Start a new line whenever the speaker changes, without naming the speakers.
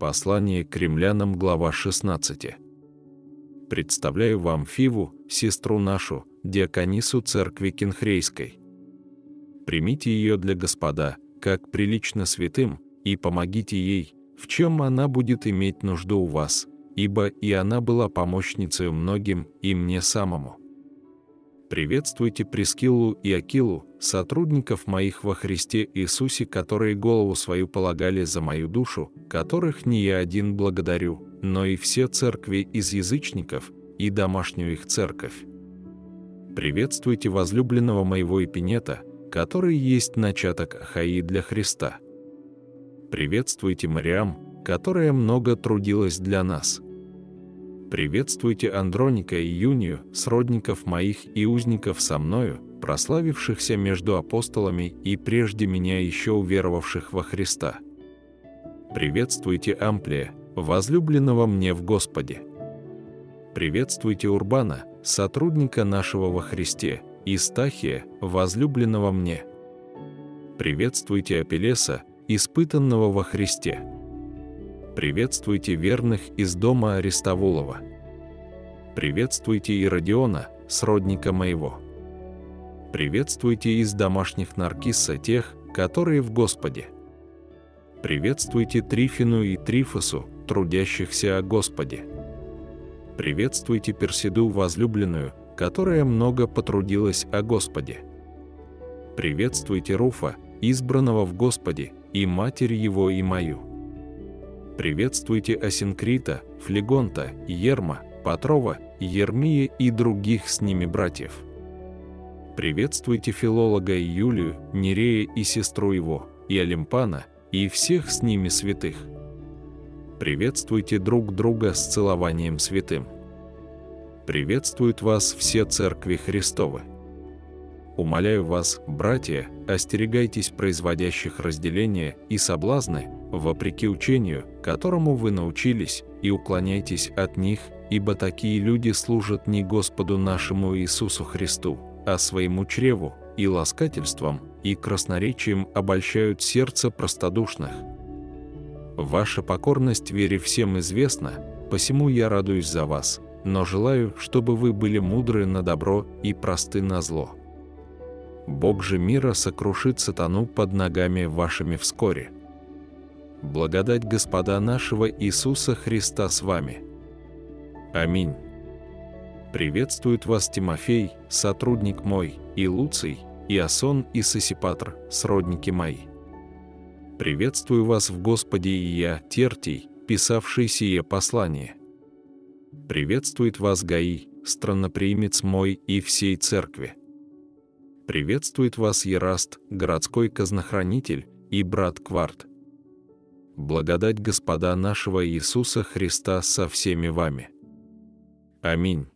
Послание к римлянам, глава 16. Представляю вам Фиву, сестру нашу, диаконису церкви Кенхрейской. Примите ее для Господа, как прилично святым, и помогите ей, в чем она будет иметь нужду у вас, ибо и она была помощницей многим и мне самому. Приветствуйте Прескиллу и Акилу, сотрудников моих во Христе Иисусе, которые голову свою полагали за мою душу, которых не я один благодарю, но и все церкви из язычников и домашнюю их церковь. Приветствуйте возлюбленного моего Эпинета, который есть начаток Ахаи для Христа. Приветствуйте Мариам, которая много трудилась для нас – Приветствуйте Андроника и Юнию, сродников моих и узников со мною, прославившихся между апостолами и прежде меня еще уверовавших во Христа. Приветствуйте Амплия, возлюбленного мне в Господе. Приветствуйте Урбана, сотрудника нашего во Христе, и Стахия, возлюбленного мне. Приветствуйте Апелеса, испытанного во Христе Приветствуйте верных из дома Арестовулова. Приветствуйте Иродиона, сродника моего. Приветствуйте из домашних Наркисса тех, которые в Господе. Приветствуйте Трифину и Трифосу, трудящихся о Господе. Приветствуйте Персиду возлюбленную, которая много потрудилась о Господе. Приветствуйте Руфа, избранного в Господе, и матерь его и мою приветствуйте Асинкрита, Флегонта, Ерма, Патрова, Ермия и других с ними братьев. Приветствуйте филолога Юлию, Нерея и сестру его, и Олимпана, и всех с ними святых. Приветствуйте друг друга с целованием святым. Приветствуют вас все церкви Христовы. Умоляю вас, братья, остерегайтесь производящих разделения и соблазны, вопреки учению, которому вы научились, и уклоняйтесь от них, ибо такие люди служат не Господу нашему Иисусу Христу, а своему чреву, и ласкательством, и красноречием обольщают сердце простодушных. Ваша покорность вере всем известна, посему я радуюсь за вас, но желаю, чтобы вы были мудры на добро и просты на зло. Бог же мира сокрушит сатану под ногами вашими вскоре. Благодать Господа нашего Иисуса Христа с вами. Аминь. Приветствует вас Тимофей, сотрудник мой, и Луций, и Асон, и Сосипатр, сродники мои. Приветствую вас в Господе и я, Тертий, писавший сие послание. Приветствует вас Гаи, странноприимец мой и всей церкви. Приветствует вас Ераст, городской казнохранитель, и брат Кварт. Благодать Господа нашего Иисуса Христа со всеми вами. Аминь.